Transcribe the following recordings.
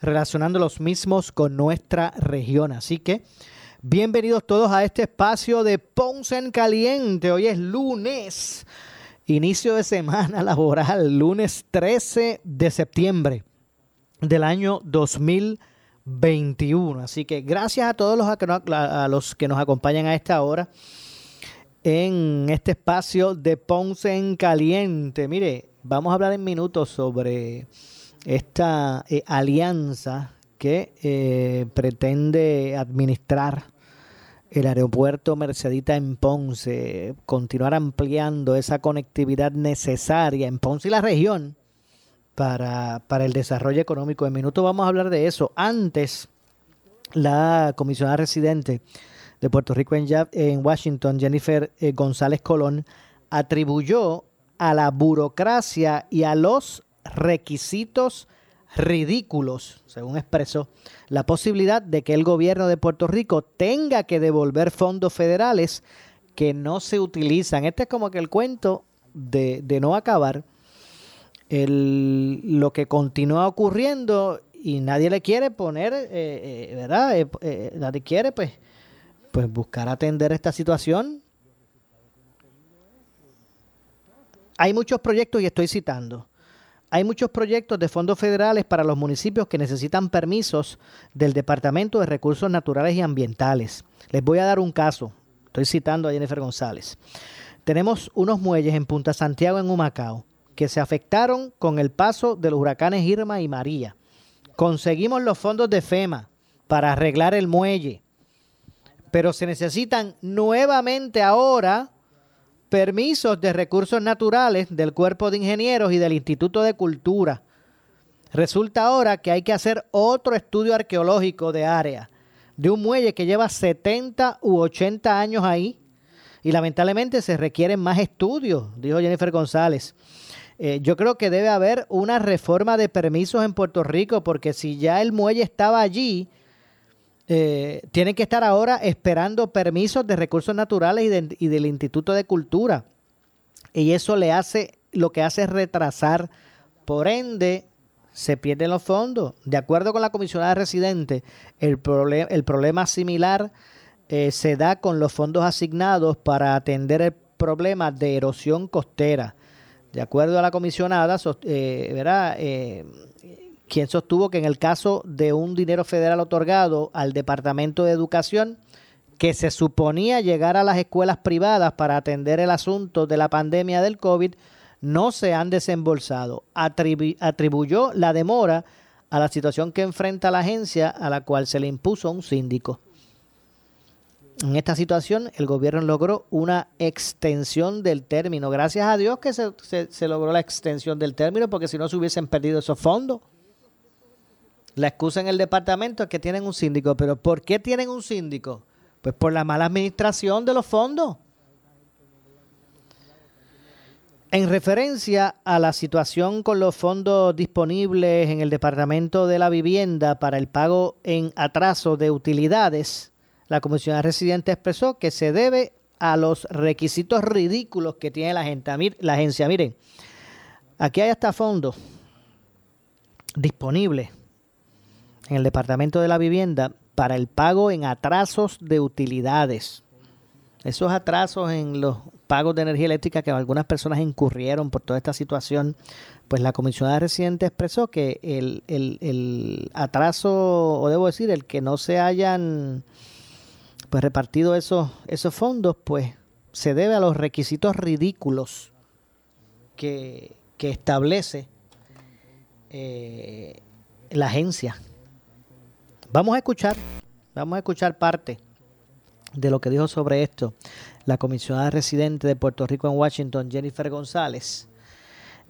relacionando los mismos con nuestra región. Así que bienvenidos todos a este espacio de Ponce en Caliente. Hoy es lunes Inicio de semana laboral, lunes 13 de septiembre del año 2021. Así que gracias a todos los, a los que nos acompañan a esta hora en este espacio de Ponce en Caliente. Mire, vamos a hablar en minutos sobre esta eh, alianza que eh, pretende administrar el aeropuerto Mercedita en Ponce, continuar ampliando esa conectividad necesaria en Ponce y la región para, el desarrollo económico. En minuto vamos a hablar de eso. Antes, la comisionada residente de Puerto Rico en, en Washington, Jennifer eh, González Colón, atribuyó a la burocracia y a los requisitos ridículos, según expresó, la posibilidad de que el gobierno de Puerto Rico tenga que devolver fondos federales que no se utilizan. Este es como que el cuento de, no acabar. lo que continúa ocurriendo y nadie le quiere poner, eh, eh, ¿verdad? Eh, nadie quiere pues, pues buscar atender esta situación. Hay muchos proyectos y estoy citando hay muchos proyectos de fondos federales para los municipios que necesitan permisos del Departamento de Recursos Naturales y Ambientales. Les voy a dar un caso. Estoy citando a Jennifer González. Tenemos unos muelles en Punta Santiago, en Humacao, que se afectaron con el paso de los huracanes Irma y María. Conseguimos los fondos de FEMA para arreglar el muelle, pero se necesitan nuevamente ahora permisos de recursos naturales del Cuerpo de Ingenieros y del Instituto de Cultura. Resulta ahora que hay que hacer otro estudio arqueológico de área de un muelle que lleva 70 u 80 años ahí y lamentablemente se requieren más estudios, dijo Jennifer González. Eh, yo creo que debe haber una reforma de permisos en Puerto Rico porque si ya el muelle estaba allí, eh, tienen que estar ahora esperando permisos de recursos naturales y, del Instituto de Cultura. Y eso le hace, lo que hace es retrasar, por ende, se pierden los fondos. De acuerdo con la comisionada residente, el, el problema similar eh, se da con los fondos asignados para atender el problema de erosión costera. De acuerdo a la comisionada, eh, ¿verdad? Quien sostuvo que en el caso de un dinero federal otorgado al Departamento de Educación, que se suponía llegar a las escuelas privadas para atender el asunto de la pandemia del COVID, no se han desembolsado. atribuyó la demora a la situación que enfrenta la agencia a la cual se le impuso un síndico. En esta situación, el gobierno logró una extensión del término. Gracias a Dios que se, se logró la extensión del término, porque si no se hubiesen perdido esos fondos. La excusa en el departamento es que tienen un síndico. ¿Pero por qué tienen un síndico? Pues por la mala administración de los fondos. En referencia a la situación con los fondos disponibles en el Departamento de la Vivienda para el pago en atraso de utilidades, la Comisión Residente expresó que se debe a los requisitos ridículos que tiene la, la agencia. Miren, aquí hay hasta fondos disponibles en el Departamento de la Vivienda para el pago en atrasos de utilidades. Esos atrasos en los pagos de energía eléctrica que algunas personas incurrieron por toda esta situación, pues la comisionada residente expresó que el, el, atraso, o debo decir, el que no se hayan pues repartido esos, esos fondos, pues se debe a los requisitos ridículos que, establece eh, la agencia. Vamos a escuchar, vamos a escuchar parte de lo que dijo sobre esto la comisionada residente de Puerto Rico en Washington, Jennifer González,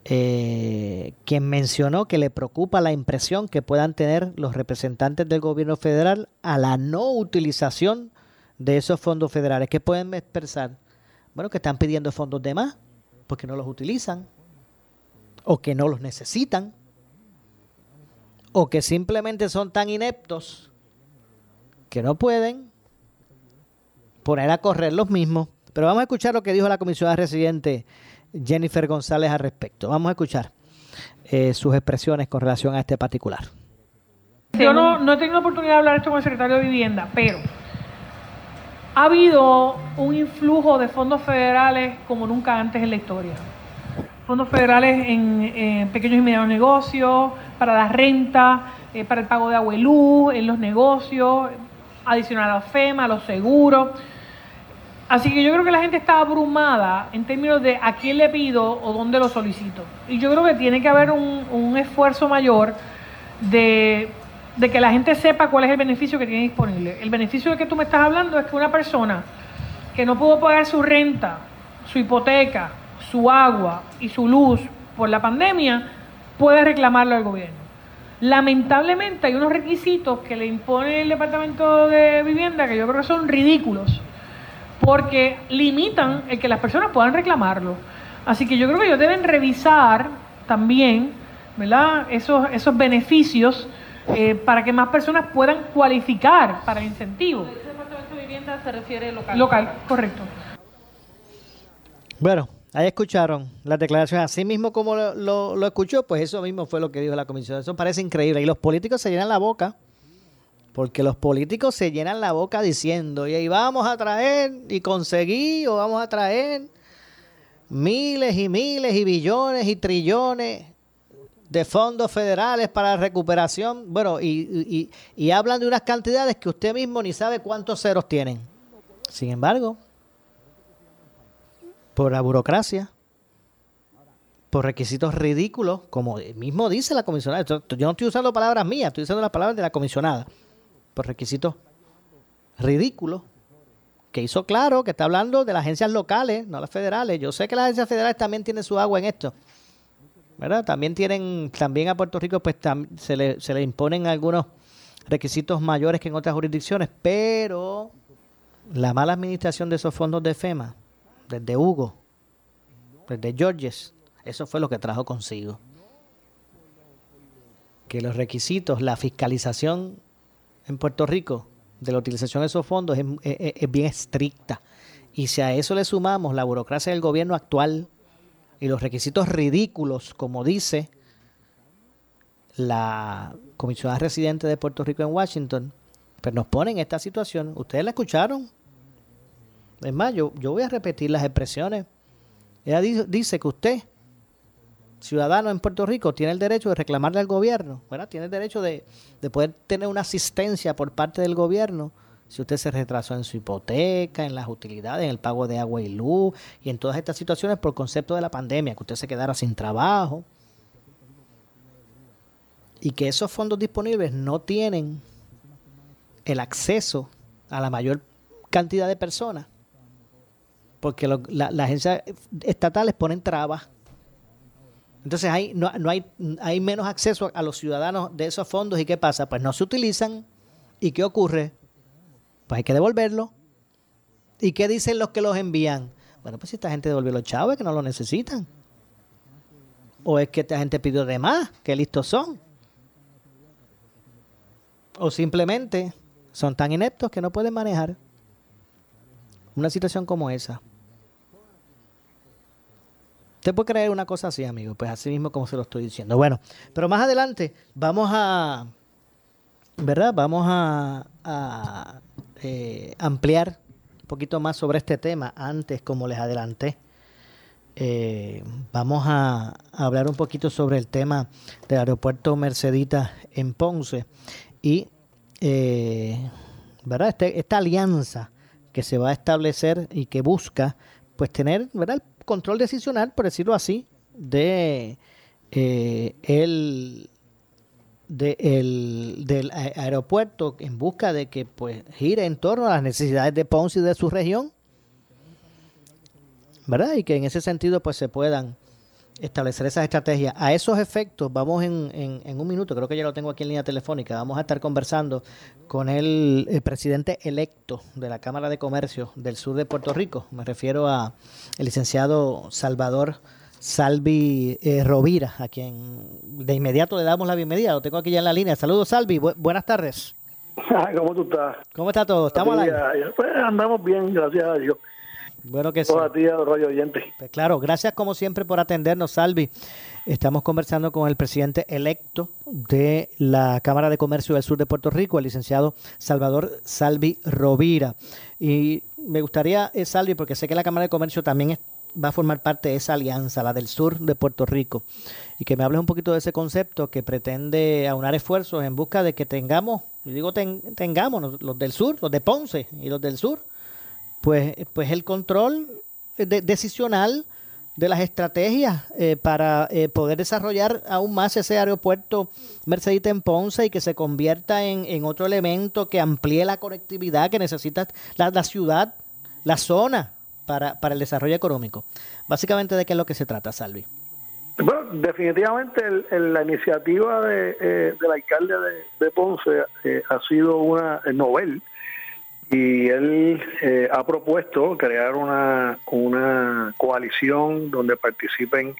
eh, quien mencionó que le preocupa la impresión que puedan tener los representantes del gobierno federal a la no utilización de esos fondos federales. ¿Qué pueden expresar? Bueno, que están pidiendo fondos de más porque no los utilizan o que no los necesitan o que simplemente son tan ineptos que no pueden poner a correr los mismos. Pero vamos a escuchar lo que dijo la comisionada residente Jennifer González al respecto. Vamos a escuchar eh, sus expresiones con relación a este particular. Yo no, no he tenido oportunidad de hablar esto con el secretario de Vivienda, pero ha habido un influjo de fondos federales como nunca antes en la historia. Fondos federales en, pequeños y medianos negocios, para la renta, eh, para el pago de luz, en los negocios, adicional a la FEMA, a los seguros. Así que yo creo que la gente está abrumada en términos de a quién le pido o dónde lo solicito. Y yo creo que tiene que haber un, esfuerzo mayor de, que la gente sepa cuál es el beneficio que tiene disponible. El beneficio de que tú me estás hablando es que una persona que no pudo pagar su renta, su hipoteca, su agua y su luz por la pandemia, puede reclamarlo al gobierno. Lamentablemente hay unos requisitos que le impone el Departamento de Vivienda que yo creo que son ridículos porque limitan el que las personas puedan reclamarlo. Así que yo creo que ellos deben revisar también, ¿verdad? Esos, esos beneficios eh, para que más personas puedan cualificar para el incentivo. Ese departamento de vivienda se refiere local. Local, correcto. Bueno, ahí escucharon las declaraciones. Así mismo como lo, escuchó, pues eso mismo fue lo que dijo la comisión. Eso parece increíble. Y los políticos se llenan la boca porque los políticos se llenan la boca diciendo, y ahí vamos a traer y conseguir o vamos a traer miles y miles y billones y trillones de fondos federales para la recuperación. Bueno, y, hablan de unas cantidades que usted mismo ni sabe cuántos ceros tienen. Sin embargo, por la burocracia, por requisitos ridículos, como mismo dice la comisionada. Yo no estoy usando palabras mías, estoy usando las palabras de la comisionada por requisitos ridículos, que hizo claro que está hablando de las agencias locales, no las federales. Yo sé que las agencias federales también tienen su agua en esto. ¿verdad? También tienen, también a Puerto Rico pues se, le, se le imponen algunos requisitos mayores que en otras jurisdicciones, pero la mala administración de esos fondos de FEMA, desde Hugo, desde Georges, eso fue lo que trajo consigo. Que los requisitos, la fiscalización en Puerto Rico de la utilización de esos fondos es, bien estricta. Y si a eso le sumamos la burocracia del gobierno actual y los requisitos ridículos, como dice la comisionada residente de Puerto Rico en Washington, pues nos pone en esta situación. ¿Ustedes la escucharon? Es más, yo, yo voy a repetir las expresiones. Ella dice que usted ciudadano en Puerto Rico tiene el derecho de reclamarle al gobierno, ¿verdad? Tiene el derecho de, poder tener una asistencia por parte del gobierno si usted se retrasó en su hipoteca, en las utilidades, en el pago de agua y luz y en todas estas situaciones por concepto de la pandemia, que usted se quedara sin trabajo y que esos fondos disponibles no tienen el acceso a la mayor cantidad de personas porque las agencias estatales ponen trabas entonces hay, no, hay, menos acceso a los ciudadanos de esos fondos. ¿Y qué pasa? Pues no se utilizan. ¿Y qué ocurre? Pues hay que devolverlo. ¿Y qué dicen los que los envían? Bueno, pues si esta gente devolvió los chavos que no lo necesitan. O es que esta gente pidió de más, que listos son. O simplemente son tan ineptos que no pueden manejar una situación como esa. Usted puede creer una cosa así, amigo, pues así mismo como se lo estoy diciendo. Bueno, pero más adelante vamos a, ¿verdad? Vamos a, eh, ampliar un poquito más sobre este tema. Antes, como les adelanté, eh, vamos a, hablar un poquito sobre el tema del aeropuerto Mercedita en Ponce y, eh, ¿verdad? Este, esta alianza que se va a establecer y que busca pues tener ¿verdad? Control decisional, por decirlo así, de eh, el de el, del aeropuerto en busca de que pues gire en torno a las necesidades de Ponce y de su región, ¿verdad? Y que en ese sentido pues se puedan establecer esas estrategias. A esos efectos, vamos en, en, un minuto, creo que ya lo tengo aquí en línea telefónica, vamos a estar conversando con el, presidente electo de la Cámara de Comercio del sur de Puerto Rico. Me refiero a el licenciado Salvador Salvi eh, Rovira, a quien de inmediato le damos la bienvenida. Lo tengo aquí ya en la línea. Saludos, Salvi. buenas tardes. ¿Cómo tú estás? ¿Cómo está todo? ¿Estamos al Pues andamos bien, gracias a Dios. Bueno que sí. Pues claro, gracias como siempre por atendernos, Salvi. Estamos conversando con el presidente electo de la Cámara de Comercio del Sur de Puerto Rico, el licenciado Salvador Salvi Rovira. Y me gustaría, eh, Salvi, porque sé que la Cámara de Comercio también va a formar parte de esa alianza, la del sur de Puerto Rico, y que me hables un poquito de ese concepto que pretende aunar esfuerzos en busca de que tengamos, yo digo tengamos los del sur, los de Ponce y los del sur, pues, pues el control decisional de las estrategias eh, para eh, poder desarrollar aún más ese aeropuerto Mercedita en Ponce y que se convierta en, otro elemento que amplíe la conectividad que necesita la, la ciudad, la zona para, para, el desarrollo económico. Básicamente, ¿de qué es lo que se trata, Salvi? Bueno, definitivamente la iniciativa de, eh, del alcalde de, Ponce ha sido una novel y él eh, ha propuesto crear una, una coalición donde participen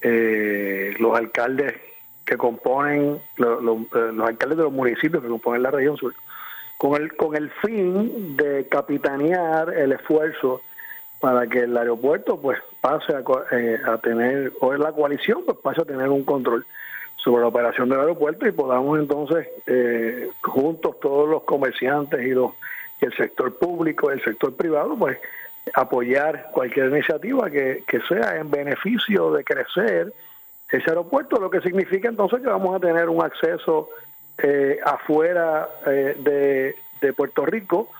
eh, los alcaldes que componen, los, alcaldes de los municipios que componen la región sur, con el, con el fin de capitanear el esfuerzo para que el aeropuerto pues pase a, eh, a tener, o la coalición pues pase a tener un control sobre la operación del aeropuerto y podamos entonces juntos todos los comerciantes y los el sector público, el sector privado, pues apoyar cualquier iniciativa que, sea en beneficio de crecer ese aeropuerto, lo que significa entonces que vamos a tener un acceso eh, afuera eh, de, Puerto Rico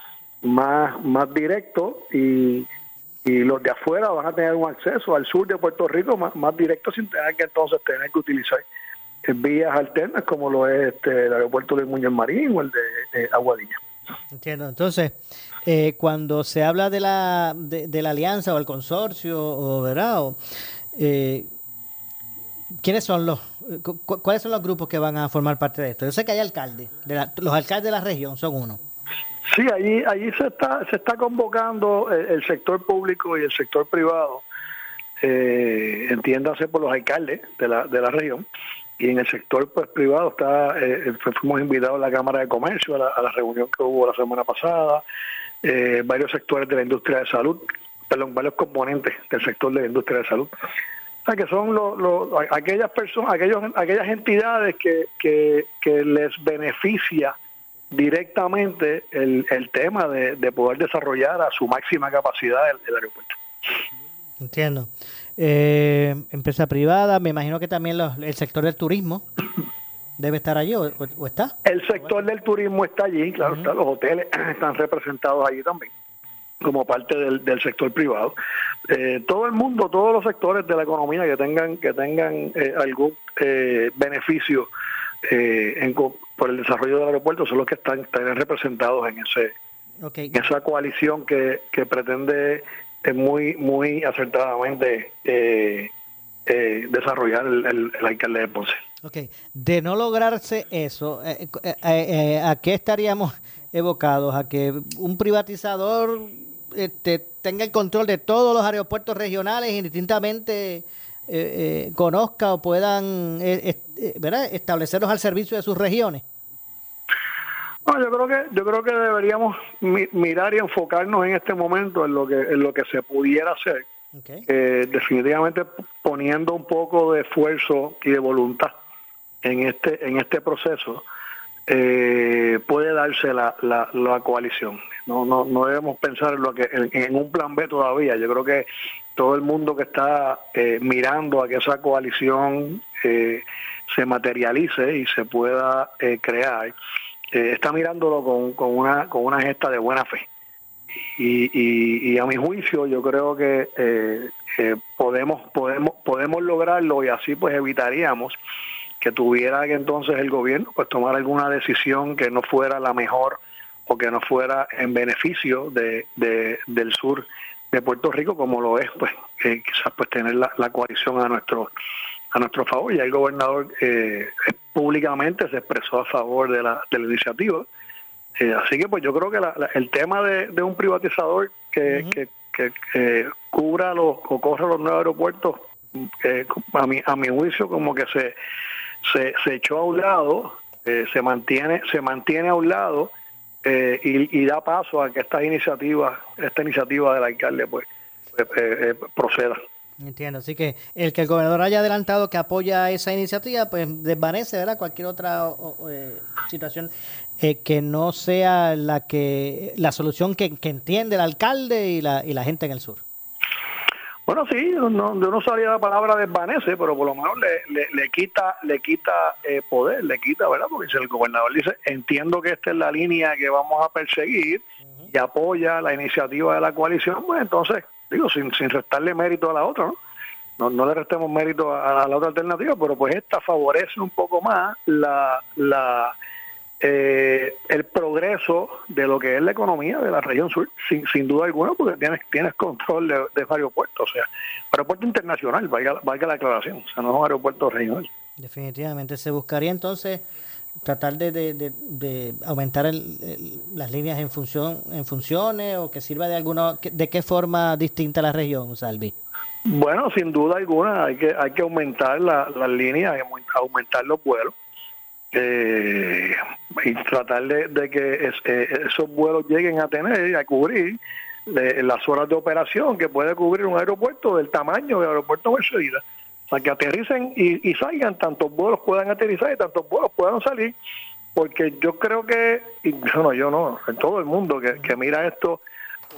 más, más directo y, los de afuera van a tener un acceso al sur de Puerto Rico más, más directo sin tener que entonces tener que utilizar vías alternas como lo es este, el aeropuerto de Muñoz Marín o el de Aguadilla. Entiendo. Entonces, eh, cuando se habla de la, de, la alianza o el consorcio, o, ¿verdad? Eh, ¿Quiénes son los, cuáles son los grupos que van a formar parte de esto? Yo sé que hay alcaldes, de los alcaldes de la región son uno. Sí, allí, allí se está, se está convocando el, sector público y el sector privado, eh, entiéndase por los alcaldes de la, de la región, y en el sector pues privado está eh, fuimos invitados a la Cámara de Comercio a la, reunión que hubo la semana pasada eh, varios sectores de la industria de salud perdón varios componentes del sector de la industria de salud. O sea que son aquellas personas aquellos aquellas entidades que, que, les beneficia directamente el, el tema de, poder desarrollar a su máxima capacidad el aeropuerto. Entiendo eh, empresa privada, me imagino que también el sector del turismo debe estar allí o, está. El sector del turismo está allí, claro, los hoteles están representados allí también como parte del, del sector privado. Eh, todo el mundo, todos los sectores de la economía que tengan que tengan eh, algún eh, beneficio en, por el desarrollo del aeropuerto son los que están, están representados en ese en esa coalición que, que pretende muy, muy acertadamente eh, eh, desarrollar el, alcalde de Ponce. Ok, de no lograrse eso, eh, ¿a qué estaríamos evocados? ¿A que un privatizador este, tenga el control de todos los aeropuertos regionales y distintamente conozca o puedan establecerlos al servicio de sus regiones? No, yo creo que yo creo que deberíamos mirar y enfocarnos en este momento en lo que en lo que se pudiera hacer. Eh, definitivamente poniendo un poco de esfuerzo y de voluntad en este en este proceso eh, puede darse la, la, coalición. No, no no debemos pensar en lo que en, un plan B todavía. Yo creo que todo el mundo que está eh, mirando a que esa coalición se materialice y se pueda crear está mirándolo con, con, una, con una gesta de buena fe. y, a mi juicio yo creo que eh, podemos podemos podemos lograrlo y así pues evitaríamos que tuviera que entonces el gobierno pues tomar alguna decisión que no fuera la mejor o que no fuera en beneficio de, del sur de Puerto Rico como lo es pues quizás pues tener la, coalición a nuestro a nuestro favor y el gobernador eh, públicamente se expresó a favor de la, de la iniciativa eh, así que pues yo creo que el tema de, un privatizador que, que, cubra los o corra los nuevos aeropuertos eh, a mi a mi juicio como que se se, se echó a un lado se mantiene se mantiene a un lado eh, y, da paso a que esta iniciativa, esta iniciativa del alcalde pues, eh, eh, proceda. Entiendo, así que el que el gobernador haya adelantado que apoya esa iniciativa, pues desvanece, ¿verdad? Cualquier otra situación que no sea la que la solución que, entiende el alcalde y la, y la gente en el sur. Bueno, sí, no, yo no sabía la palabra desvanece, pero por lo menos le, le, quita le quita eh, poder, le quita, ¿verdad? Porque si el gobernador dice, entiendo que esta es la línea que vamos a perseguir y apoya la iniciativa de la coalición, pues entonces, digo, sin, sin restarle mérito a la otra, ¿no? No, no le restemos mérito a, la otra alternativa, pero pues esta favorece un poco más la, la eh, el progreso de lo que es la economía de la región sur, sin, sin duda alguna, porque tienes, tienes control de, de aeropuertos, o sea, aeropuerto internacional, valga, valga la aclaración, o sea, no es un aeropuerto regional. Definitivamente, se buscaría entonces tratar de, de, aumentar las líneas en función en funciones o que sirva de alguna de qué forma distinta la región, Salvi. Bueno, sin duda alguna hay que hay que aumentar las líneas, aumentar los vuelos eh, y tratar de, que eh, esos vuelos lleguen a tener, a cubrir las horas de operación que puede cubrir un aeropuerto del tamaño del aeropuerto Mercedes. Que aterricen y, salgan, tantos vuelos puedan aterrizar y tantos vuelos puedan salir, porque yo creo que, y no, yo no, en todo el mundo que, mira esto,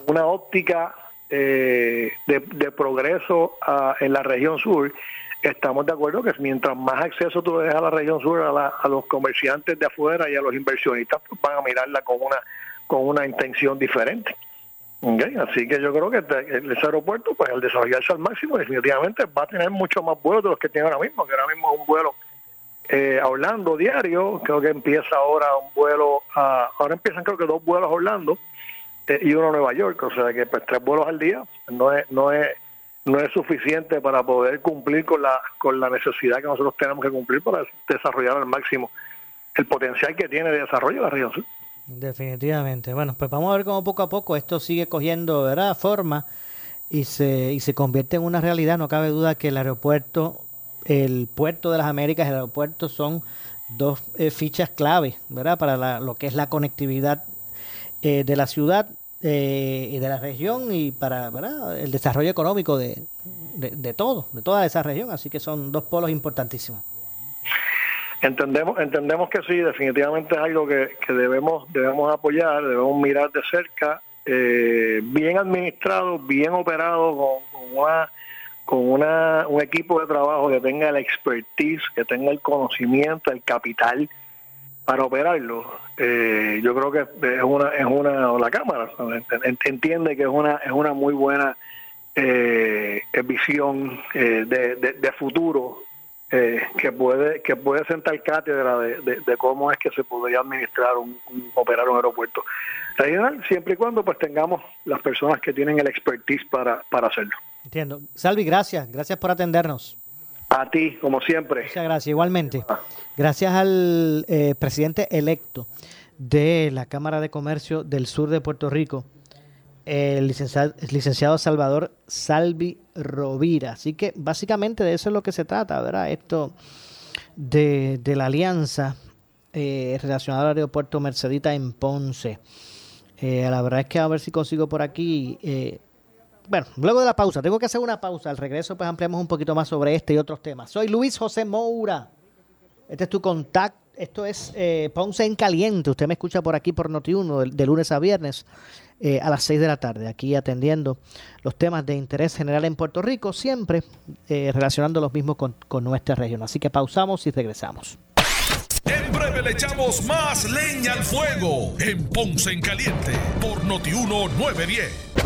una óptica eh, de, progreso ah, en la región sur, estamos de acuerdo que mientras más acceso tú des a la región sur, a, los comerciantes de afuera y a los inversionistas, pues van a mirarla con una con una intención diferente. Así que yo creo que este, ese aeropuerto, pues al desarrollarse al máximo, definitivamente va a tener mucho más vuelos de los que tiene ahora mismo, que ahora mismo es un vuelo eh, a Orlando diario, creo que empieza ahora un vuelo, a, ahora empiezan creo que dos vuelos a Orlando eh, y uno a Nueva York, o sea que pues tres vuelos al día no es, no es no es suficiente para poder cumplir con la, con la necesidad que nosotros tenemos que cumplir para desarrollar al máximo el potencial que tiene de desarrollo la región sur. Definitivamente. Bueno, pues vamos a ver cómo poco a poco esto sigue cogiendo ¿verdad? forma y se, y se convierte en una realidad. No cabe duda que el aeropuerto, el puerto de las Américas el aeropuerto son dos eh, fichas clave ¿verdad? para lo que es la conectividad eh, de la ciudad eh, y de la región y para el desarrollo económico de, de, todo, de toda esa región. Así que son dos polos importantísimos. Entendemos, entendemos que sí, definitivamente es algo que, debemos, debemos apoyar, debemos mirar de cerca, eh, bien administrado, bien operado, con, una, con una, un equipo de trabajo que tenga la expertise, que tenga el conocimiento, el capital para operarlo, eh, yo creo que es una, es una, la cámara entiende que es una, es una muy buena eh, visión eh, de, de, futuro eh, que puede, que puede sentar cátedra de, de, cómo es que se podría administrar un, operar un aeropuerto regional, siempre y cuando pues tengamos las personas que tienen el expertise para, para hacerlo. Entiendo. Salvi, gracias, gracias por atendernos. A ti, como siempre. Muchas gracias, igualmente. Gracias al eh, presidente electo de la Cámara de Comercio del Sur de Puerto Rico, el licenciado, Salvador Salvi Rovira. Así que básicamente de eso es lo que se trata, ¿verdad? Esto de, la alianza eh, relacionada al aeropuerto Mercedita en Ponce. Eh, la verdad es que a ver si consigo por aquí eh, bueno, luego de la pausa, tengo que hacer una pausa. Al regreso, pues ampliamos un poquito más sobre este y otros temas. Soy Luis José Moura. Este es tu contacto. Esto es eh, Ponce en Caliente. Usted me escucha por aquí por Noti1 de, lunes a viernes eh, a las 6 de la tarde. Aquí atendiendo los temas de interés general en Puerto Rico, siempre eh, relacionando los mismos con, con nuestra región. Así que pausamos y regresamos. En breve le echamos más leña al fuego en Ponce en Caliente por Notiuno 910.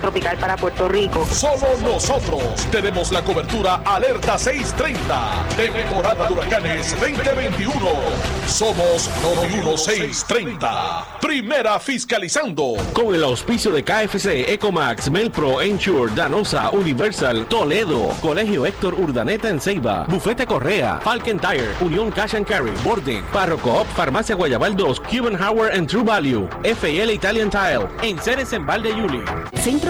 tropical para Puerto Rico. Solo nosotros tenemos la cobertura Alerta 630 temporada de huracanes 2021. Somos 91630. Primera fiscalizando. Con el auspicio de KFC, Ecomax, Melpro, Ensure, Danosa, Universal, Toledo, Colegio Héctor Urdaneta en Ceiba, Bufete Correa, Falcon Tire, Unión Cash and Carry, Borden, Parro Coop, Farmacia Guayabal 2, Cuban Howard and True Value, FL Italian Tile, en Ceres en Valde Yuli. Centro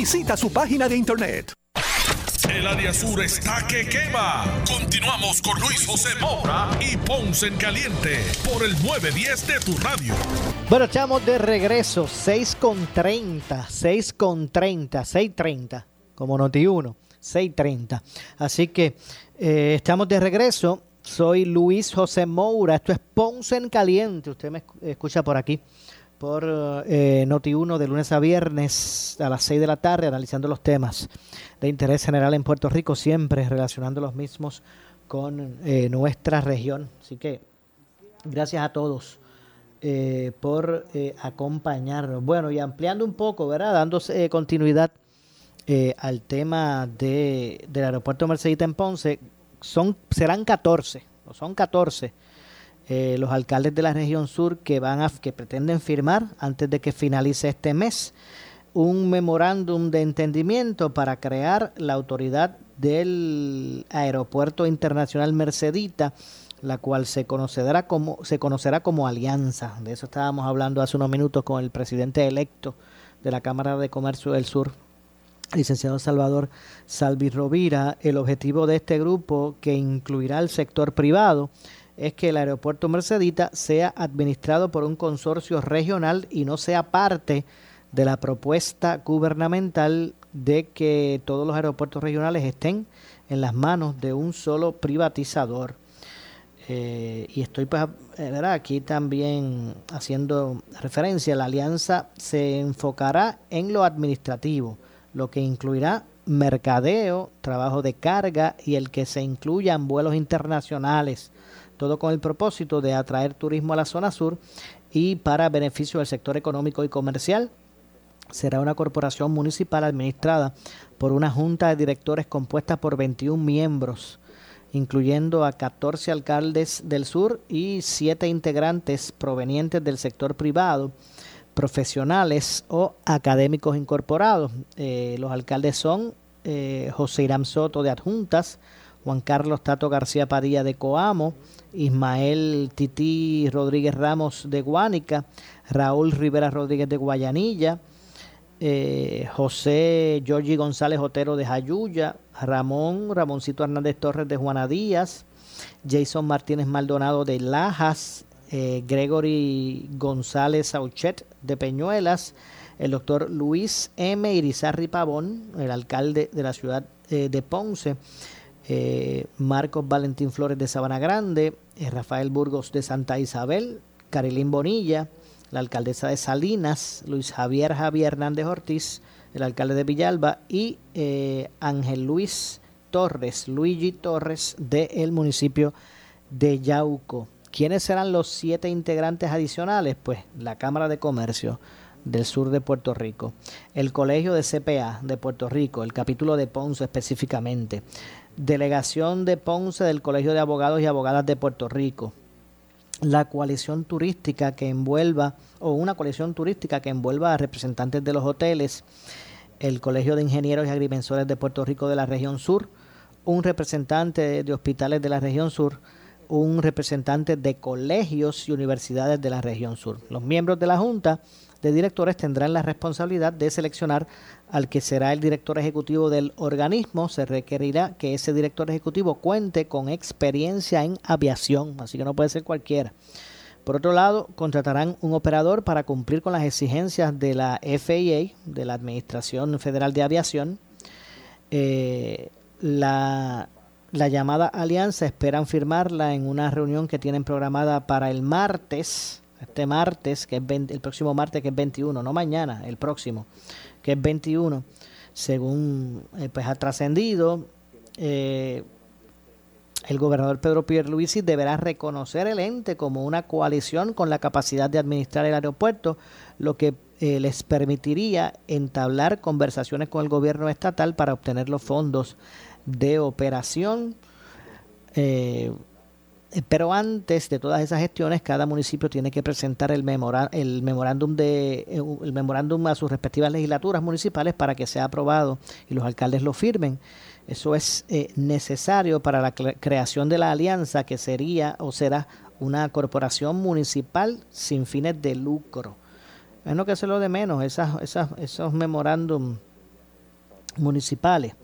Visita su página de internet. El área sur está que quema. Continuamos con Luis José Moura y Ponce en Caliente por el 910 de tu radio. Bueno, estamos de regreso, 6 con 30, 6 con 30, 6.30, como Noti 1, 6.30. Así que eh, estamos de regreso. Soy Luis José Moura. Esto es Ponce en Caliente. Usted me escucha por aquí por eh, Noti1 de lunes a viernes a las 6 de la tarde, analizando los temas de interés general en Puerto Rico, siempre relacionando los mismos con eh, nuestra región. Así que gracias a todos eh, por eh, acompañarnos. Bueno, y ampliando un poco, ¿verdad? Dándose continuidad eh, al tema de, del aeropuerto Mercedita en Ponce, son, serán 14, o son 14 eh, los alcaldes de la región sur que van a que pretenden firmar antes de que finalice este mes un memorándum de entendimiento para crear la autoridad del aeropuerto internacional Mercedita la cual se conocerá como se conocerá como alianza. De eso estábamos hablando hace unos minutos con el presidente electo de la Cámara de Comercio del Sur licenciado Salvador Salvi Rovira. El objetivo de este grupo que incluirá el sector privado es que el aeropuerto Mercedita sea administrado por un consorcio regional y no sea parte de la propuesta gubernamental de que todos los aeropuertos regionales estén en las manos de un solo privatizador. Eh, y estoy pues, eh, aquí también haciendo referencia, la alianza se enfocará en lo administrativo, lo que incluirá mercadeo, trabajo de carga y el que se incluyan vuelos internacionales, todo con el propósito de atraer turismo a la zona sur y para beneficio del sector económico y comercial. Será una corporación municipal administrada por una junta de directores compuesta por 21 miembros incluyendo a 14 alcaldes del sur y 7 integrantes provenientes del sector privado, profesionales o académicos incorporados. Eh, los alcaldes son eh, José Irán Soto de Adjuntas, Juan Carlos Tato García Padilla de Coamo, Ismael Tití Rodríguez Ramos de Guánica, Raúl Rivera Rodríguez de Guayanilla, eh, José Giorgi González Otero de Jayuya, Ramón Ramoncito Hernández Torres de Juana Díaz, Jason Martínez Maldonado de Lajas, eh, Gregory González Sauchet de Peñuelas, el doctor Luis M. Irizarri Pavón, el alcalde de la ciudad eh, de Ponce, Marcos Valentín Flores de Sabana Grande, Rafael Burgos de Santa Isabel, Carilín Bonilla, la alcaldesa de Salinas, Luis Javier Javier Hernández Ortiz, el alcalde de Villalba, y eh, Ángel Luis Torres, Luigi Torres, del municipio de Yauco. ¿Quiénes serán los siete integrantes adicionales? Pues la Cámara de Comercio del sur de Puerto Rico, el Colegio de CPA de Puerto Rico, el capítulo de Ponce específicamente, Delegación de Ponce del Colegio de Abogados y Abogadas de Puerto Rico, la coalición turística que envuelva, o una coalición turística que envuelva a representantes de los hoteles, el Colegio de Ingenieros y Agrimensores de Puerto Rico de la región sur, un representante de hospitales de la región sur, un representante de colegios y universidades de la región sur. Los miembros de la Junta de Directores tendrán la responsabilidad de seleccionar al que será el director ejecutivo del organismo, se requerirá que ese director ejecutivo cuente con experiencia en aviación, así que no puede ser cualquiera. Por otro lado, contratarán un operador para cumplir con las exigencias de la FAA, de la Administración Federal de Aviación. Eh, la, llamada alianza esperan firmarla en una reunión que tienen programada para el martes, este martes, que es el próximo martes, que es 21, no mañana, el próximo que es 21, según eh, pues ha trascendido. Eh, el gobernador Pedro Pierluisi deberá reconocer el ente como una coalición con la capacidad de administrar el aeropuerto, lo que eh, les permitiría entablar conversaciones con el gobierno estatal para obtener los fondos de operación. Pero antes de todas esas gestiones, cada municipio tiene que presentar el, el memorándum de eh, el memorándum a sus respectivas legislaturas municipales para que sea aprobado y los alcaldes lo firmen. Eso es eh, necesario para la creación de la alianza que sería o será una corporación municipal sin fines de lucro. Es lo que se lo de menos, esas, esas, esos memorándum municipales.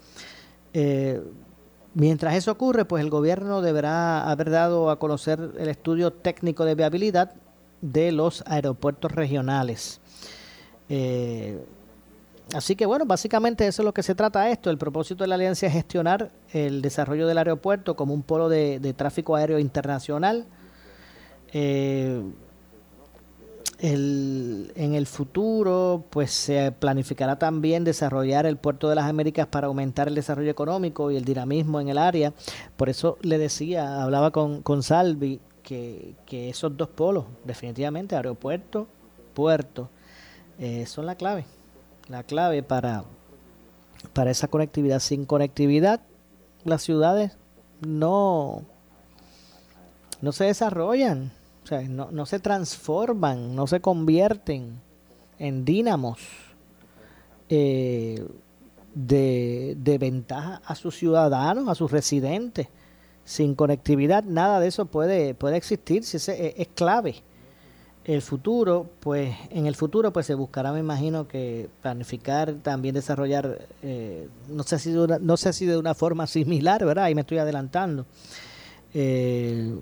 Mientras eso ocurre, pues el gobierno deberá haber dado a conocer el estudio técnico de viabilidad de los aeropuertos regionales. Eh, así que bueno, básicamente eso es lo que se trata esto. El propósito de la alianza es gestionar el desarrollo del aeropuerto como un polo de, tráfico aéreo internacional. Eh, el, en el futuro, pues se planificará también desarrollar el puerto de las Américas para aumentar el desarrollo económico y el dinamismo en el área. Por eso le decía, hablaba con, con Salvi, que, que esos dos polos, definitivamente, aeropuerto, puerto, eh, son la clave. La clave para, para esa conectividad. Sin conectividad, las ciudades no, no se desarrollan o sea, no, no se transforman, no se convierten en dínamos eh, de, de, ventaja a sus ciudadanos, a sus residentes. Sin conectividad nada de eso puede, puede existir, si es, es, clave. El futuro, pues, en el futuro pues se buscará, me imagino que planificar, también desarrollar, eh, no sé si de una, no sé si de una forma similar, ¿verdad? Ahí me estoy adelantando. Eh,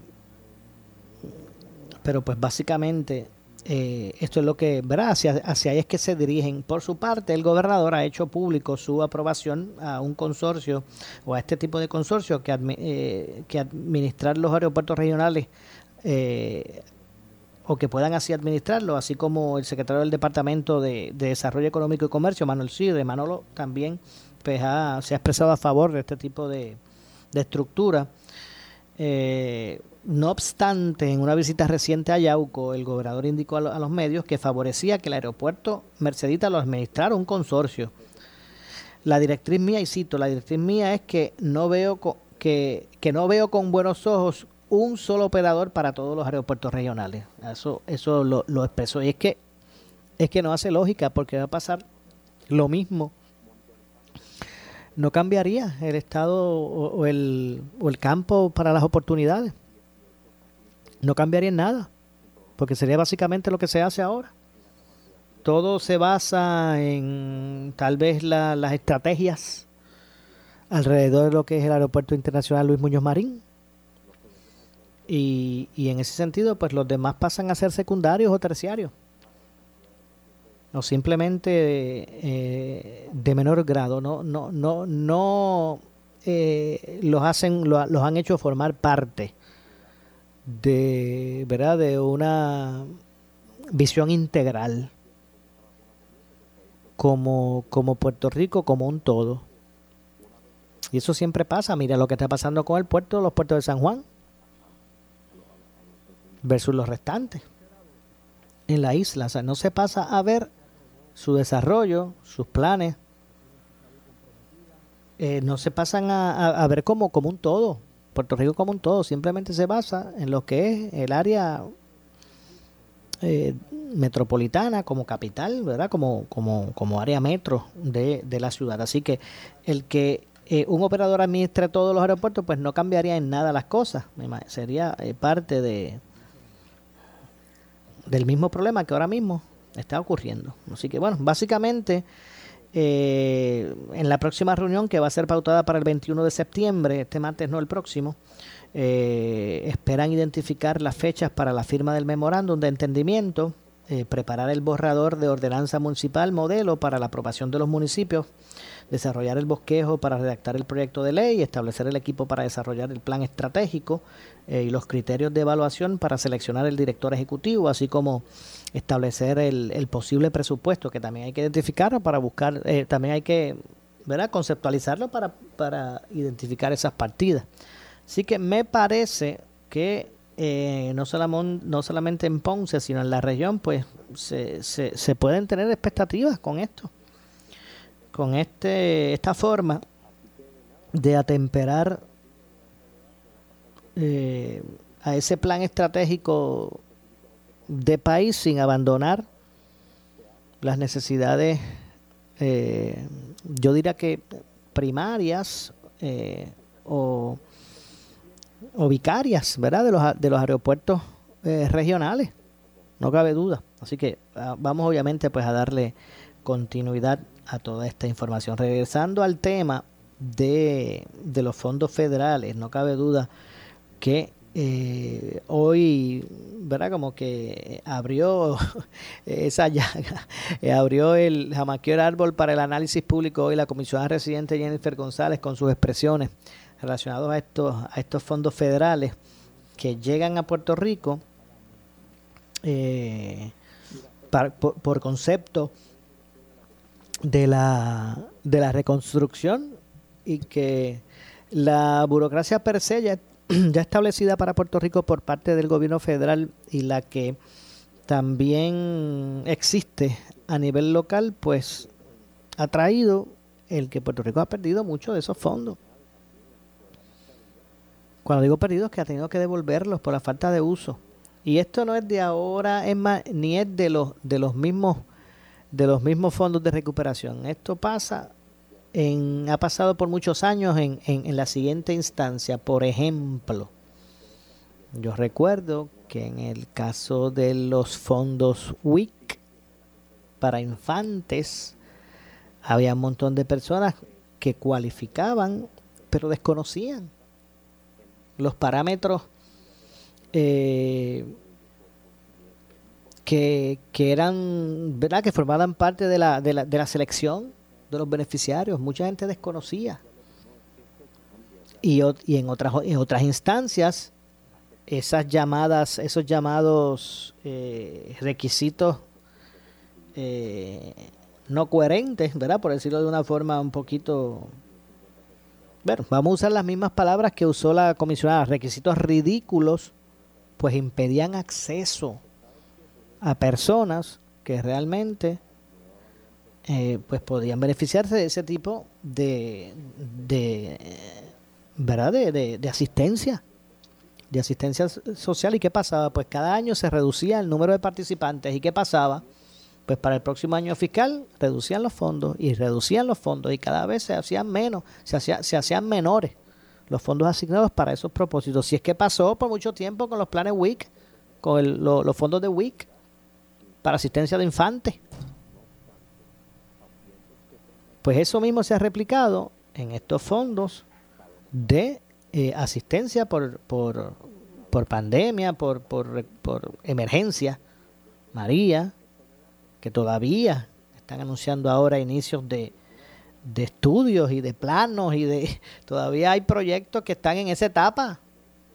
pero pues básicamente eh, esto es lo que, ¿verdad? Hacia, hacia ahí es que se dirigen. Por su parte, el gobernador ha hecho público su aprobación a un consorcio o a este tipo de consorcio que, eh, que administrar los aeropuertos regionales eh, o que puedan así administrarlo, así como el secretario del Departamento de, Desarrollo Económico y Comercio, Manuel de Manolo, también pues, se ha expresado a favor de este tipo de, de estructura. Eh, no obstante, en una visita reciente a Yauco, el gobernador indicó a, los medios que favorecía que el aeropuerto Mercedita lo administrara un consorcio. La directriz mía, y cito, la directriz mía es que no veo que, no veo con buenos ojos un solo operador para todos los aeropuertos regionales. Eso, eso lo, lo expresó. Y es que, es que no hace lógica porque va a pasar lo mismo no cambiaría el estado o, el, campo para las oportunidades no cambiaría en nada, porque sería básicamente lo que se hace ahora. Todo se basa en tal vez las estrategias alrededor de lo que es el Aeropuerto Internacional Luis Muñoz Marín. Y, y en ese sentido, pues los demás pasan a ser secundarios o terciarios. O simplemente eh, de menor grado. No, no, no, no eh, los hacen, los han hecho formar parte de, ¿verdad? de una visión integral como, como Puerto Rico, como un todo. Y eso siempre pasa. Mira lo que está pasando con el puerto, los puertos de San Juan versus los restantes en la isla. O sea, no se pasa a ver su desarrollo, sus planes. Eh, no se pasan a, a, ver como, como un todo. Puerto Rico como un todo simplemente se basa en lo que es el área eh, metropolitana como capital, ¿verdad? Como, como, como área metro de, de la ciudad. Así que el que eh, un operador administre todos los aeropuertos, pues no cambiaría en nada las cosas. Sería eh, parte de del mismo problema que ahora mismo está ocurriendo. Así que bueno, básicamente eh, en la próxima reunión que va a ser pautada para el 21 de septiembre, este martes no el próximo, eh, esperan identificar las fechas para la firma del memorándum de entendimiento, eh, preparar el borrador de ordenanza municipal modelo para la aprobación de los municipios, desarrollar el bosquejo para redactar el proyecto de ley, establecer el equipo para desarrollar el plan estratégico y los criterios de evaluación para seleccionar el director ejecutivo, así como establecer el, el posible presupuesto que también hay que identificarlo para buscar, eh, también hay que ¿verdad? conceptualizarlo para, para identificar esas partidas. Así que me parece que eh, no, solamente, no solamente en Ponce, sino en la región, pues se, se, se pueden tener expectativas con esto, con este esta forma de atemperar eh, a ese plan estratégico de país sin abandonar las necesidades, eh, yo diría que primarias eh, o, o, vicarias, ¿verdad? De los, de los aeropuertos eh, regionales, no cabe duda. Así que ah, vamos obviamente pues a darle continuidad a toda esta información. Regresando al tema de, de los fondos federales, no cabe duda que eh, hoy, ¿verdad? Como que abrió esa llaga, eh, abrió el jamaqueo árbol para el análisis público hoy la comisionada residente Jennifer González con sus expresiones relacionadas a estos, a estos fondos federales que llegan a Puerto Rico eh, por, por, concepto de la, de la reconstrucción y que la burocracia per se ya ya establecida para Puerto Rico por parte del gobierno federal y la que también existe a nivel local, pues ha traído el que Puerto Rico ha perdido mucho de esos fondos. Cuando digo perdido es que ha tenido que devolverlos por la falta de uso. Y esto no es de ahora, es más, ni es de los de los mismos de los mismos fondos de recuperación. Esto pasa ha pasado por muchos años en, en, la siguiente instancia. Por ejemplo, yo recuerdo que en el caso de los fondos WIC para infantes, había un montón de personas que cualificaban, pero desconocían los parámetros eh, que, que eran, ¿verdad? Que formaban parte de la, de la, de la selección de los beneficiarios. Mucha gente desconocía. Y, y en, otras, en otras instancias, esas llamadas, esos llamados eh, requisitos eh, no coherentes, ¿verdad? Por decirlo de una forma un poquito... Bueno, vamos a usar las mismas palabras que usó la comisionada, requisitos ridículos, pues impedían acceso a personas que realmente eh, pues podían beneficiarse de ese tipo de, de ¿verdad? De, de, asistencia, de asistencia social. ¿Y qué pasaba? Pues cada año se reducía el número de participantes. ¿Y qué pasaba? Pues para el próximo año fiscal reducían los fondos y reducían los fondos y cada vez se hacían menos, se, hacía, se hacían menores los fondos asignados para esos propósitos. Si es que pasó por mucho tiempo con los planes WIC, con los fondos de WIC para asistencia de infantes. Pues eso mismo se ha replicado en estos fondos de eh, asistencia por, por, por pandemia, por, por, emergencia. María, que todavía están anunciando ahora inicios de, de estudios y de planos y de todavía hay proyectos que están en esa etapa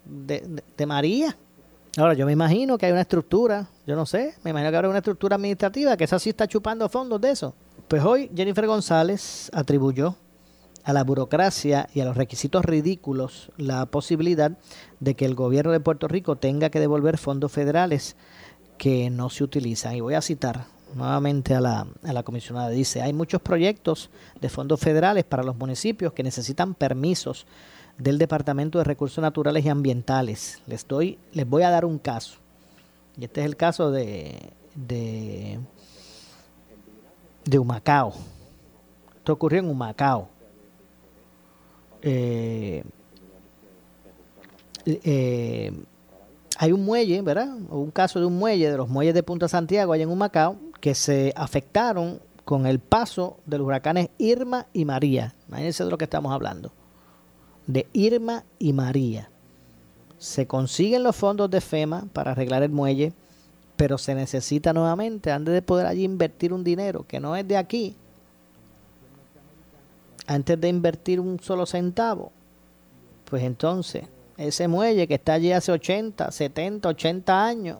de, de, María. Ahora yo me imagino que hay una estructura, yo no sé, me imagino que habrá una estructura administrativa que esa sí está chupando fondos de eso. Pues hoy Jennifer González atribuyó a la burocracia y a los requisitos ridículos la posibilidad de que el gobierno de Puerto Rico tenga que devolver fondos federales que no se utilizan. Y voy a citar nuevamente a la, comisionada. Dice, hay muchos proyectos de fondos federales para los municipios que necesitan permisos del Departamento de Recursos Naturales y Ambientales. Les, doy, les voy a dar un caso. Y este es el caso de, de, de Humacao. Esto ocurrió en Humacao. Eh, eh, hay un muelle, ¿verdad? Un caso de un muelle, de los muelles de Punta Santiago, allá en Humacao, que se afectaron con el paso de los huracanes Irma y María. Imagínense de lo que estamos hablando. De Irma y María. Se consiguen los fondos de FEMA para arreglar el muelle, pero se necesita nuevamente, antes de poder allí invertir un dinero que no es de aquí, antes de invertir un solo centavo, pues entonces ese muelle que está allí hace 80, 70, 80 años,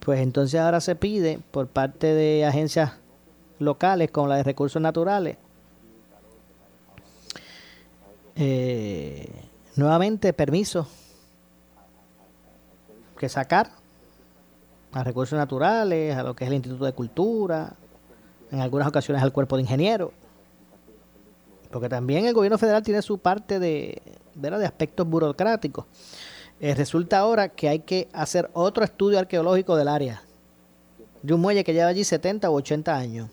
pues entonces ahora se pide por parte de agencias locales como la de recursos naturales eh, nuevamente permiso que sacar a recursos naturales, a lo que es el Instituto de Cultura, en algunas ocasiones al cuerpo de ingenieros porque también el gobierno federal tiene su parte de, de aspectos burocráticos. Eh, resulta ahora que hay que hacer otro estudio arqueológico del área, de un muelle que lleva allí 70 u 80 años.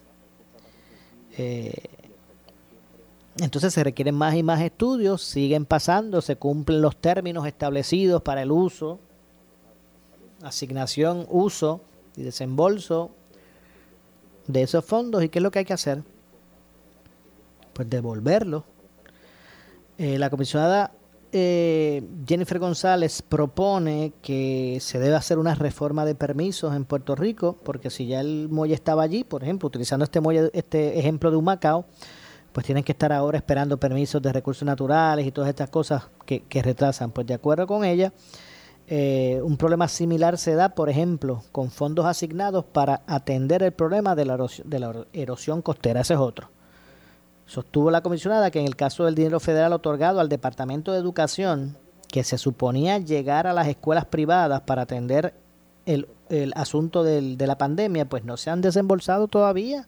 Eh, entonces se requieren más y más estudios, siguen pasando, se cumplen los términos establecidos para el uso, asignación, uso y desembolso de esos fondos. ¿Y qué es lo que hay que hacer? pues devolverlo. Eh, la comisionada eh, Jennifer González propone que se debe hacer una reforma de permisos en Puerto Rico, porque si ya el muelle estaba allí, por ejemplo, utilizando este muelle, este ejemplo de un Macao, pues tienen que estar ahora esperando permisos de recursos naturales y todas estas cosas que, retrasan. Pues de acuerdo con ella, eh, un problema similar se da, por ejemplo, con fondos asignados para atender el problema de la de la erosión costera. Ese es otro. Sostuvo la comisionada que en el caso del dinero federal otorgado al Departamento de Educación, que se suponía llegar a las escuelas privadas para atender el, asunto de la pandemia, pues no se han desembolsado todavía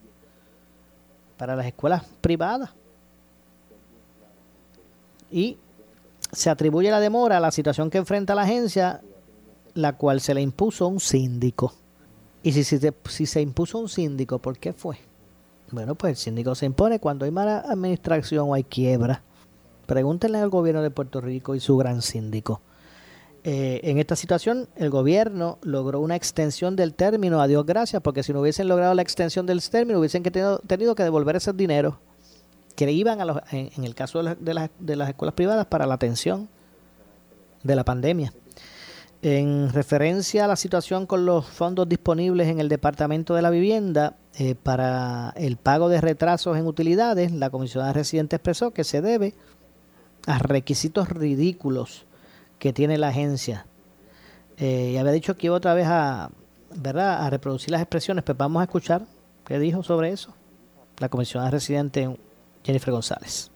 para las escuelas privadas. Y se atribuye la demora a la situación que enfrenta la agencia, la cual se le impuso un síndico. Y si, se impuso un síndico, ¿por qué fue? Bueno, pues el síndico se impone cuando hay mala administración o hay quiebra. Pregúntenle al gobierno de Puerto Rico y su gran síndico. Eh, en esta situación, el gobierno logró una extensión del término, a Dios gracias, porque si no hubiesen logrado la extensión del término, hubiesen tenido, tenido que devolver ese dinero que iban a los, en, el caso de, de, las escuelas privadas para la atención de la pandemia. En referencia a la situación con los fondos disponibles en el Departamento de la Vivienda eh, para el pago de retrasos en utilidades, la comisionada residente expresó que se debe a requisitos ridículos que tiene la agencia. Eh, y había dicho que iba otra vez a, ¿verdad? a reproducir las expresiones, pues vamos a escuchar qué dijo sobre eso la comisionada residente Jennifer González.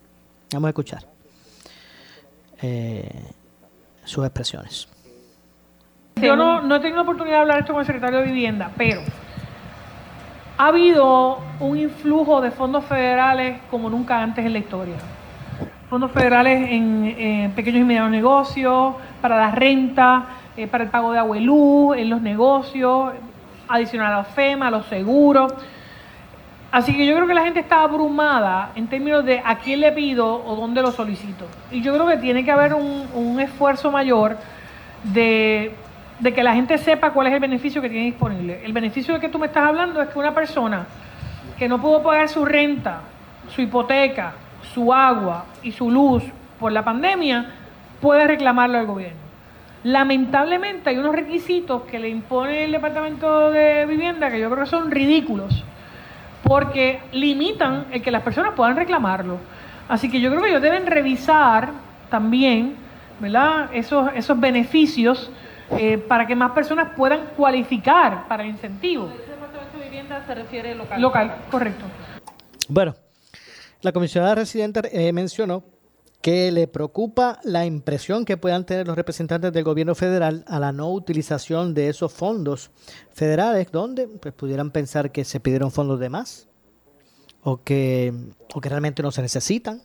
Vamos a escuchar eh, sus expresiones. Yo no, he tenido oportunidad de hablar esto con el secretario de Vivienda, pero ha habido un influjo de fondos federales como nunca antes en la historia. Fondos federales en, pequeños y medianos negocios, para la renta, eh, para el pago de agua y luz, en los negocios, adicional a la FEMA, a los seguros. Así que yo creo que la gente está abrumada en términos de a quién le pido o dónde lo solicito. Y yo creo que tiene que haber un, un esfuerzo mayor de de que la gente sepa cuál es el beneficio que tiene disponible. El beneficio de que tú me estás hablando es que una persona que no pudo pagar su renta, su hipoteca, su agua y su luz por la pandemia, puede reclamarlo al gobierno. Lamentablemente hay unos requisitos que le impone el Departamento de Vivienda que yo creo que son ridículos, porque limitan el que las personas puedan reclamarlo. Así que yo creo que ellos deben revisar también ¿verdad? Esos, esos beneficios eh, para que más personas puedan cualificar para el incentivo. de vivienda se refiere local. Local, correcto. Bueno, la comisionada residente eh, mencionó que le preocupa la impresión que puedan tener los representantes del gobierno federal a la no utilización de esos fondos federales, donde pues, pudieran pensar que se pidieron fondos de más o que, o que realmente no se necesitan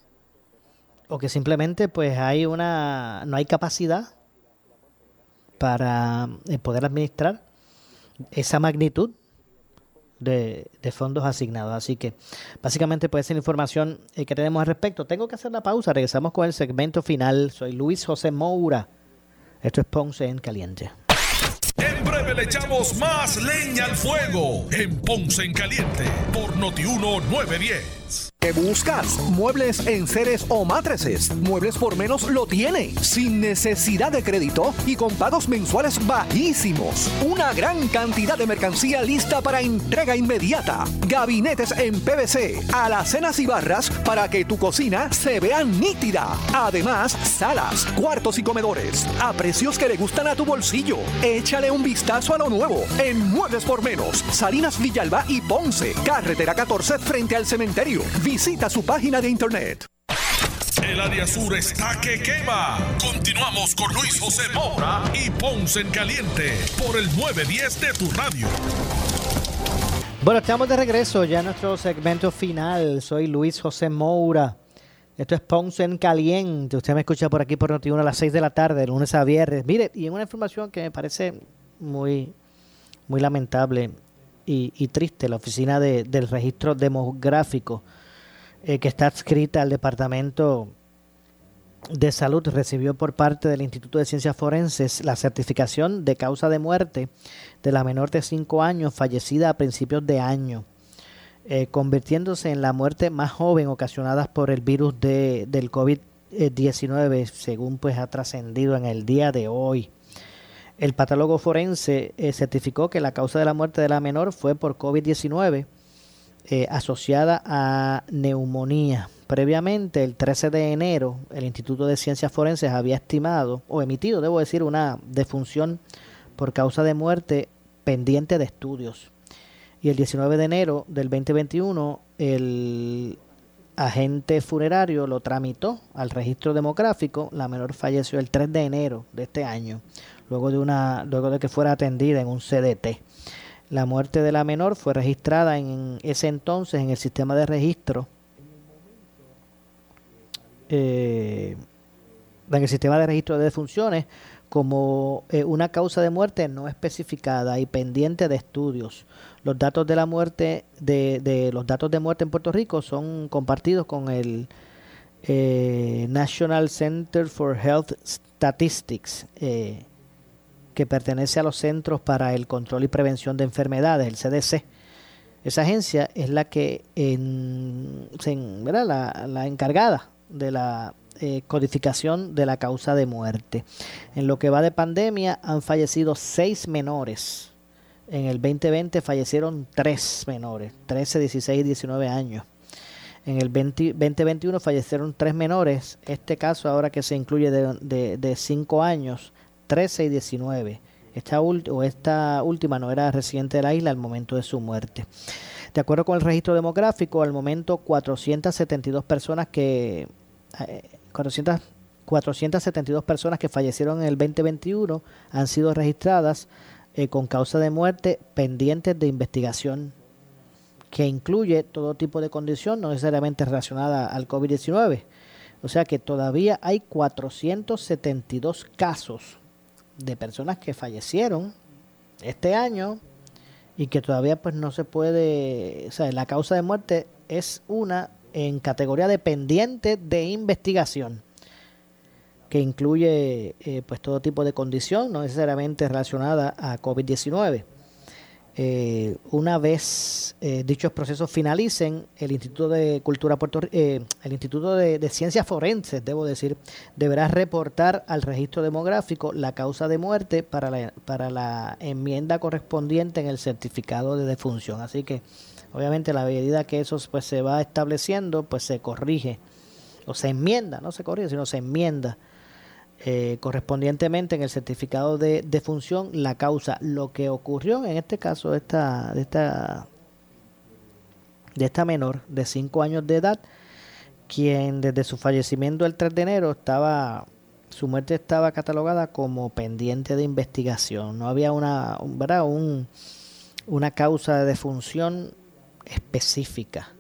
o que simplemente pues hay una no hay capacidad para eh, poder administrar esa magnitud de, fondos asignados. Así que básicamente puede ser la información eh, que tenemos al respecto. Tengo que hacer la pausa, regresamos con el segmento final. Soy Luis José Moura. Esto es Ponce en Caliente. Le echamos más leña al fuego en Ponce en Caliente por Notiuno 910. ¿Qué buscas? Muebles en seres o matrices. Muebles por menos lo tiene. Sin necesidad de crédito y con pagos mensuales bajísimos. Una gran cantidad de mercancía lista para entrega inmediata. Gabinetes en PVC, alacenas y barras para que tu cocina se vea nítida. Además, salas, cuartos y comedores a precios que le gustan a tu bolsillo. Échale un vistazo a lo nuevo en Muebles por menos. Salinas Villalba y Ponce. Carretera 14 frente al cementerio. Visita su página de internet. El área sur está que quema. Continuamos con Luis José Moura y Ponce en Caliente por el 910 de tu radio. Bueno, estamos de regreso ya en nuestro segmento final. Soy Luis José Moura. Esto es Ponce en Caliente. Usted me escucha por aquí por Noti1 a las 6 de la tarde, de lunes a viernes. Mire, y en una información que me parece muy, muy lamentable y, triste, la Oficina del Registro Demográfico eh, que está adscrita al Departamento de Salud, recibió por parte del Instituto de Ciencias Forenses la certificación de causa de muerte de la menor de 5 años fallecida a principios de año, eh, convirtiéndose en la muerte más joven ocasionada por el virus de, del COVID-19, según pues ha trascendido en el día de hoy. El patólogo forense eh, certificó que la causa de la muerte de la menor fue por COVID-19 eh, asociada a neumonía. Previamente, el 13 de enero, el Instituto de Ciencias Forenses había estimado, o emitido, debo decir, una defunción por causa de muerte pendiente de estudios. Y el 19 de enero del 2021, el agente funerario lo tramitó al registro demográfico. La menor falleció el 3 de enero de este año, luego de, una, luego de que fuera atendida en un CDT. La muerte de la menor fue registrada en ese entonces en el sistema de registro. Eh, en el sistema de registro de defunciones como eh, una causa de muerte no especificada y pendiente de estudios. Los datos de la muerte de, de los datos de muerte en Puerto Rico son compartidos con el eh, National Center for Health Statistics que pertenece a los Centros para el Control y Prevención de Enfermedades, el CDC. Esa agencia es la que en, La, encargada de la eh, codificación de la causa de muerte. En lo que va de pandemia han fallecido seis menores. En el 2020 fallecieron tres menores, 13, 16 y 19 años. En el 2021 fallecieron tres menores. Este caso ahora que se incluye de, de, 5 años, 13 y 19. Esta, última no era residente de la isla al momento de su muerte. De acuerdo con el registro demográfico, al momento 472 personas que 400, eh, 472 personas que fallecieron en el 2021 han sido registradas eh, con causa de muerte pendientes de investigación que incluye todo tipo de condición, no necesariamente relacionada al COVID-19. O sea que todavía hay 472 casos de personas que fallecieron este año y que todavía pues no se puede, o sea, la causa de muerte es una en categoría de pendiente de investigación que incluye eh, pues todo tipo de condición, no necesariamente relacionada a COVID-19. Eh, una vez eh, dichos procesos finalicen, el Instituto de Cultura Puerto eh, el Instituto de, Ciencias Forenses, debo decir, deberá reportar al registro demográfico la causa de muerte para la, para la enmienda correspondiente en el certificado de defunción. Así que, obviamente, la medida que eso pues, se va estableciendo, pues se corrige o se enmienda, no se corrige, sino se enmienda eh, correspondientemente en el certificado de, defunción la causa. Lo que ocurrió en este caso de esta, de esta, de esta menor de 5 años de edad, quien desde su fallecimiento el 3 de enero estaba, su muerte estaba catalogada como pendiente de investigación. No había una, ¿verdad? Un, una causa de defunción específica.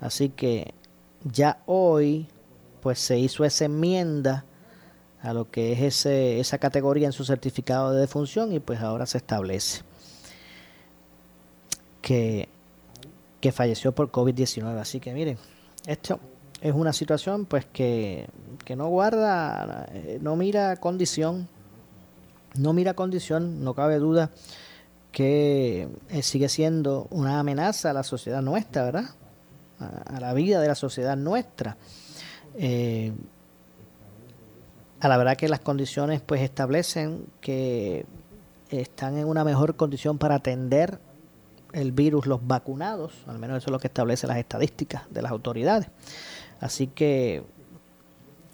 Así que ya hoy pues se hizo esa enmienda a lo que es ese, esa categoría en su certificado de defunción y pues ahora se establece que, que falleció por COVID-19. Así que miren, esto es una situación pues que, que no guarda, eh, no mira condición, no mira condición, no cabe duda que eh, sigue siendo una amenaza a la sociedad nuestra, ¿verdad? A, la vida de la sociedad nuestra. Eh, a la verdad que las condiciones pues establecen que están en una mejor condición para atender el virus los vacunados, al menos eso es lo que establecen las estadísticas de las autoridades. Así que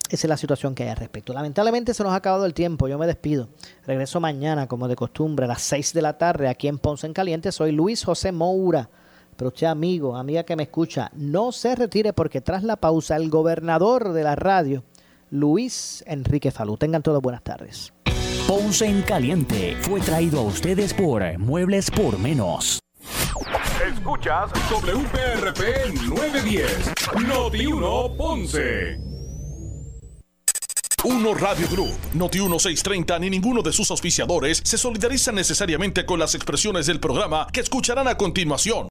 esa es la situación que hay al respecto. Lamentablemente se nos ha acabado el tiempo, yo me despido. Regreso mañana, como de costumbre, a las 6 de la tarde aquí en Ponce en Caliente. Soy Luis José Moura. Pero usted, amigo, amiga que me escucha, no se retire porque tras la pausa el gobernador de la radio Luis Enrique Falú. Tengan todas buenas tardes. Ponce en Caliente fue traído a ustedes por Muebles por Menos. Escuchas WPRP 910, Noti 1 Ponce. Uno Radio Group, Noti 1630 ni ninguno de sus auspiciadores se solidarizan necesariamente con las expresiones del programa que escucharán a continuación.